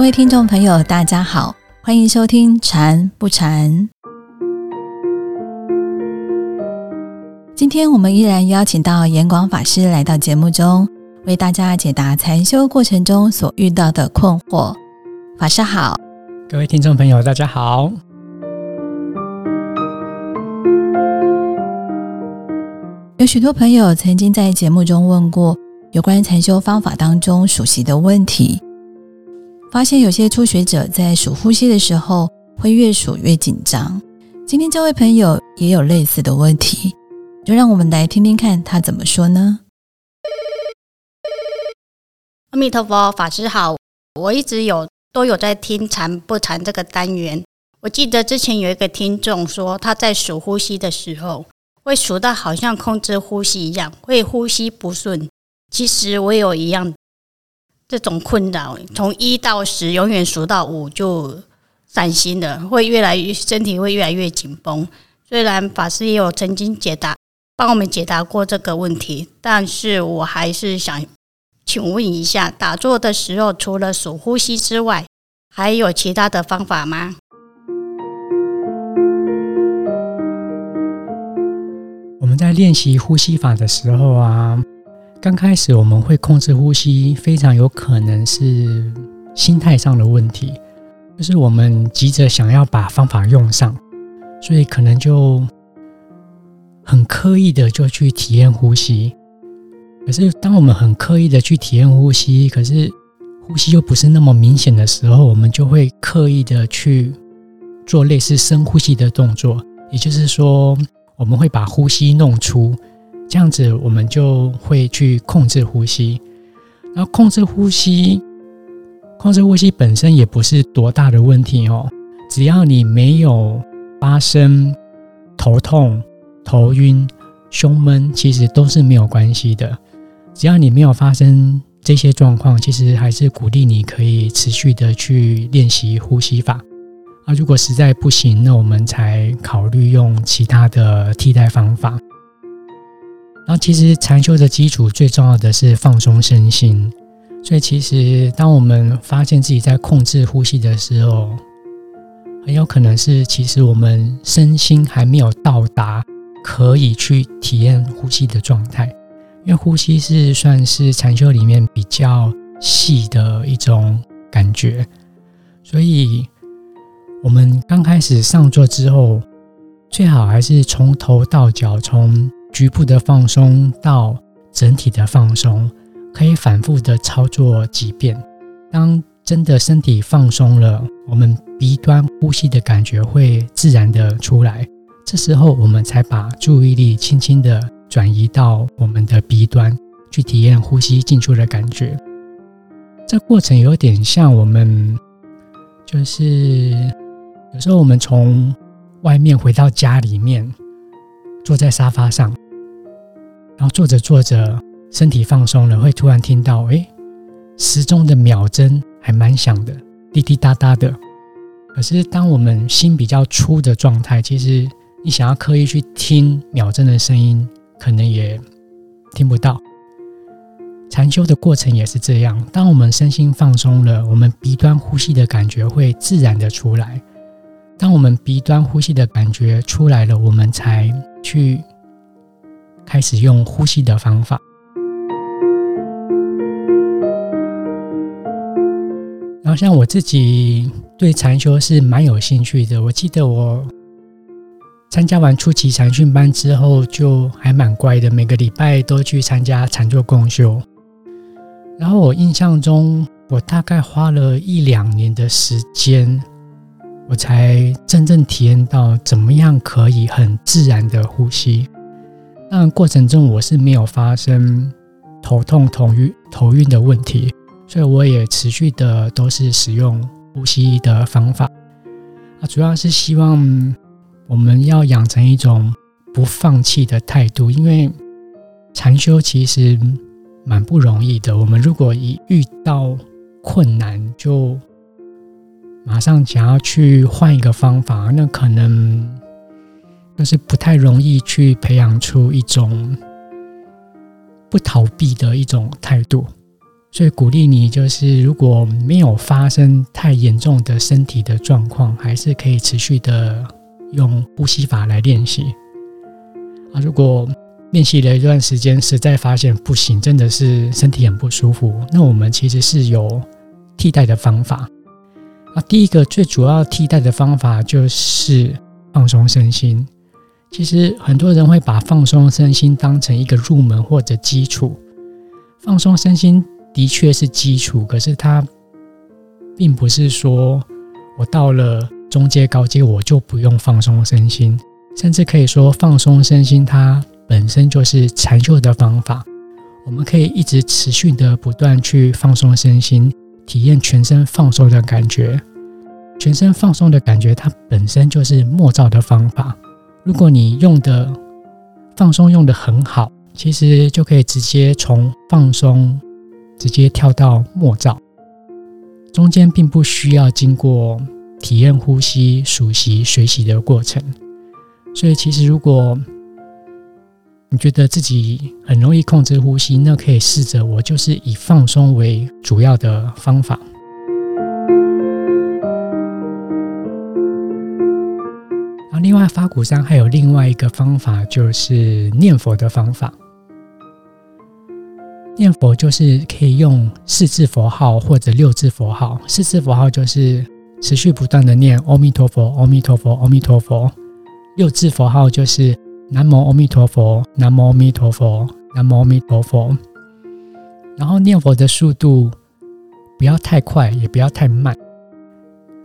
各位听众朋友，大家好，欢迎收听《禅不禅》。今天我们依然邀请到严广法师来到节目中，为大家解答禅修过程中所遇到的困惑。法师好，各位听众朋友，大家好。有许多朋友曾经在节目中问过有关禅修方法当中熟悉的问题，发现有些初学者在数呼吸的时候会越数越紧张。今天这位朋友也有类似的问题，就让我们来听听看他怎么说呢？阿弥陀佛，法师好，我一直有都有在听禅不禅这个单元。我记得之前有一个听众说他在数呼吸的时候。会数到好像控制呼吸一样，会呼吸不顺。其实我有一样这种困扰，从一到十，永远数到五就散心了，会越来越身体会越来越紧绷。虽然法师也有曾经解答，帮我们解答过这个问题，但是我还是想请问一下，打坐的时候除了数呼吸之外，还有其他的方法吗？我们在练习呼吸法的时候啊，刚开始我们会控制呼吸，非常有可能是心态上的问题，就是我们急着想要把方法用上，所以可能就很刻意的就去体验呼吸。可是当我们很刻意的去体验呼吸，可是呼吸又不是那么明显的时候，我们就会刻意的去做类似深呼吸的动作，也就是说。我们会把呼吸弄出，这样子我们就会去控制呼吸。然后控制呼吸，控制呼吸本身也不是多大的问题哦。只要你没有发生头痛、头晕、胸闷，其实都是没有关系的。只要你没有发生这些状况，其实还是鼓励你可以持续的去练习呼吸法。啊，如果实在不行，那我们才考虑用其他的替代方法。然后，其实禅修的基础最重要的是放松身心，所以其实当我们发现自己在控制呼吸的时候，很有可能是其实我们身心还没有到达可以去体验呼吸的状态，因为呼吸是算是禅修里面比较细的一种感觉，所以。我们刚开始上座之后，最好还是从头到脚，从局部的放松到整体的放松，可以反复的操作几遍。当真的身体放松了，我们鼻端呼吸的感觉会自然的出来。这时候，我们才把注意力轻轻的转移到我们的鼻端，去体验呼吸进出的感觉。这过程有点像我们，就是。有时候我们从外面回到家里面，坐在沙发上，然后坐着坐着，身体放松了，会突然听到，哎，时钟的秒针还蛮响的，滴滴答答的。可是当我们心比较粗的状态，其实你想要刻意去听秒针的声音，可能也听不到。禅修的过程也是这样，当我们身心放松了，我们鼻端呼吸的感觉会自然的出来。当我们鼻端呼吸的感觉出来了，我们才去开始用呼吸的方法。然后，像我自己对禅修是蛮有兴趣的。我记得我参加完初级禅训班之后，就还蛮乖的，每个礼拜都去参加禅坐共修。然后，我印象中，我大概花了一两年的时间。我才真正体验到怎么样可以很自然的呼吸。当然，过程中我是没有发生头痛、头晕、头晕的问题，所以我也持续的都是使用呼吸的方法。啊，主要是希望我们要养成一种不放弃的态度，因为禅修其实蛮不容易的。我们如果一遇到困难就马上想要去换一个方法，那可能就是不太容易去培养出一种不逃避的一种态度。所以鼓励你，就是如果没有发生太严重的身体的状况，还是可以持续的用呼吸法来练习。啊，如果练习了一段时间，实在发现不行，真的是身体很不舒服，那我们其实是有替代的方法。啊，第一个最主要替代的方法就是放松身心。其实很多人会把放松身心当成一个入门或者基础，放松身心。的确是基础，可是它并不是说我到了中阶、高阶我就不用放松身心，甚至可以说放松身心它本身就是禅修的方法。我们可以一直持续的不断去放松身心，体验全身放松的感觉。全身放松的感觉，它本身就是默照的方法。如果你用的放松用的很好，其实就可以直接从放松。直接跳到默照，中间并不需要经过体验呼吸、熟悉、学习的过程。所以，其实如果你觉得自己很容易控制呼吸，那可以试着我就是以放松为主要的方法。然后，另外发鼓山还有另外一个方法，就是念佛的方法。念佛就是可以用四字佛号或者六字佛号。四字佛号就是持续不断的念“阿弥陀佛，阿弥陀佛，阿弥陀佛”。六字佛号就是“南无阿弥陀佛，南无阿弥陀佛，南无阿弥陀佛”。然后念佛的速度不要太快，也不要太慢。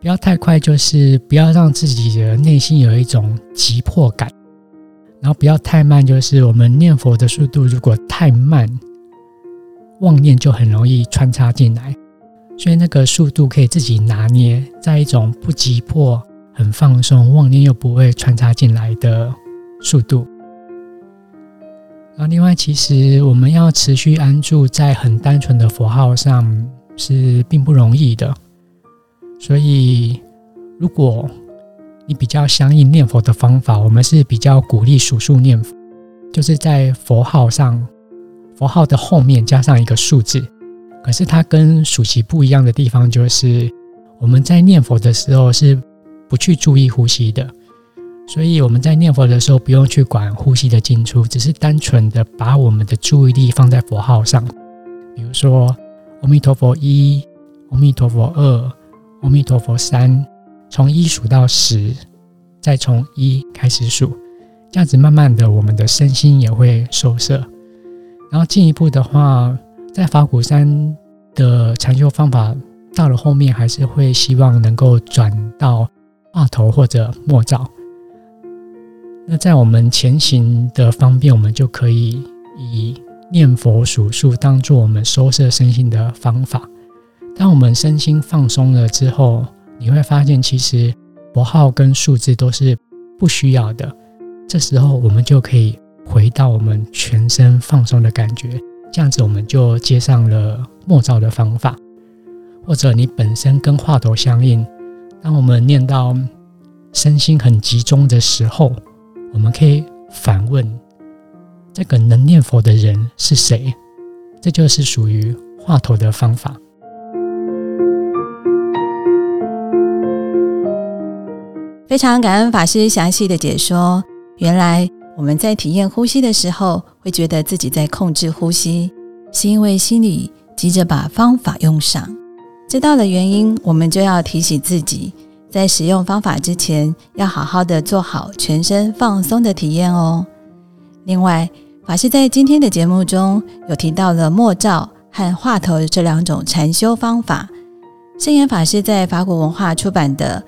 不要太快，就是不要让自己的内心有一种急迫感；然后不要太慢，就是我们念佛的速度如果太慢。妄念就很容易穿插进来，所以那个速度可以自己拿捏，在一种不急迫、很放松，妄念又不会穿插进来的速度。然后，另外，其实我们要持续安住在很单纯的佛号上是并不容易的。所以，如果你比较相应念佛的方法，我们是比较鼓励数数念佛，就是在佛号上。佛号的后面加上一个数字，可是它跟数息不一样的地方就是，我们在念佛的时候是不去注意呼吸的，所以我们在念佛的时候不用去管呼吸的进出，只是单纯的把我们的注意力放在佛号上，比如说阿弥陀佛一，阿弥陀佛二，阿弥陀佛三，从一数到十，再从一开始数，这样子慢慢的我们的身心也会收摄。然后进一步的话，在法鼓山的禅修方法到了后面，还是会希望能够转到画头或者默照。那在我们前行的方便，我们就可以以念佛数数当做我们收摄身心的方法。当我们身心放松了之后，你会发现其实佛号跟数字都是不需要的。这时候我们就可以。回到我们全身放松的感觉，这样子我们就接上了默照的方法，或者你本身跟话头相应。当我们念到身心很集中的时候，我们可以反问：这个能念佛的人是谁？这就是属于话头的方法。非常感恩法师详细的解说，原来。我们在体验呼吸的时候，会觉得自己在控制呼吸，是因为心里急着把方法用上。知道了原因，我们就要提醒自己，在使用方法之前，要好好的做好全身放松的体验哦。另外，法师在今天的节目中有提到了默照和话头这两种禅修方法。圣严法师在法国文化出版的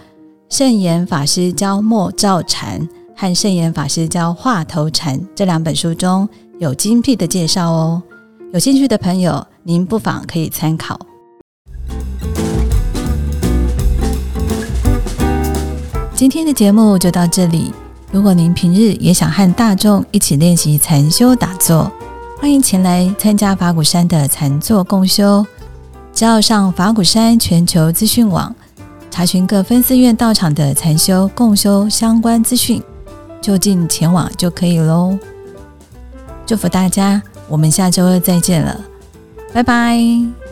《圣严法师教默照禅》。和圣严法师教画头禅这两本书中有精辟的介绍哦，有兴趣的朋友，您不妨可以参考。今天的节目就到这里。如果您平日也想和大众一起练习禅修打坐，欢迎前来参加法鼓山的禅坐共修。只要上法鼓山全球资讯网，查询各分寺院道场的禅修共修相关资讯。就近前往就可以喽。祝福大家，我们下周二再见了，拜拜。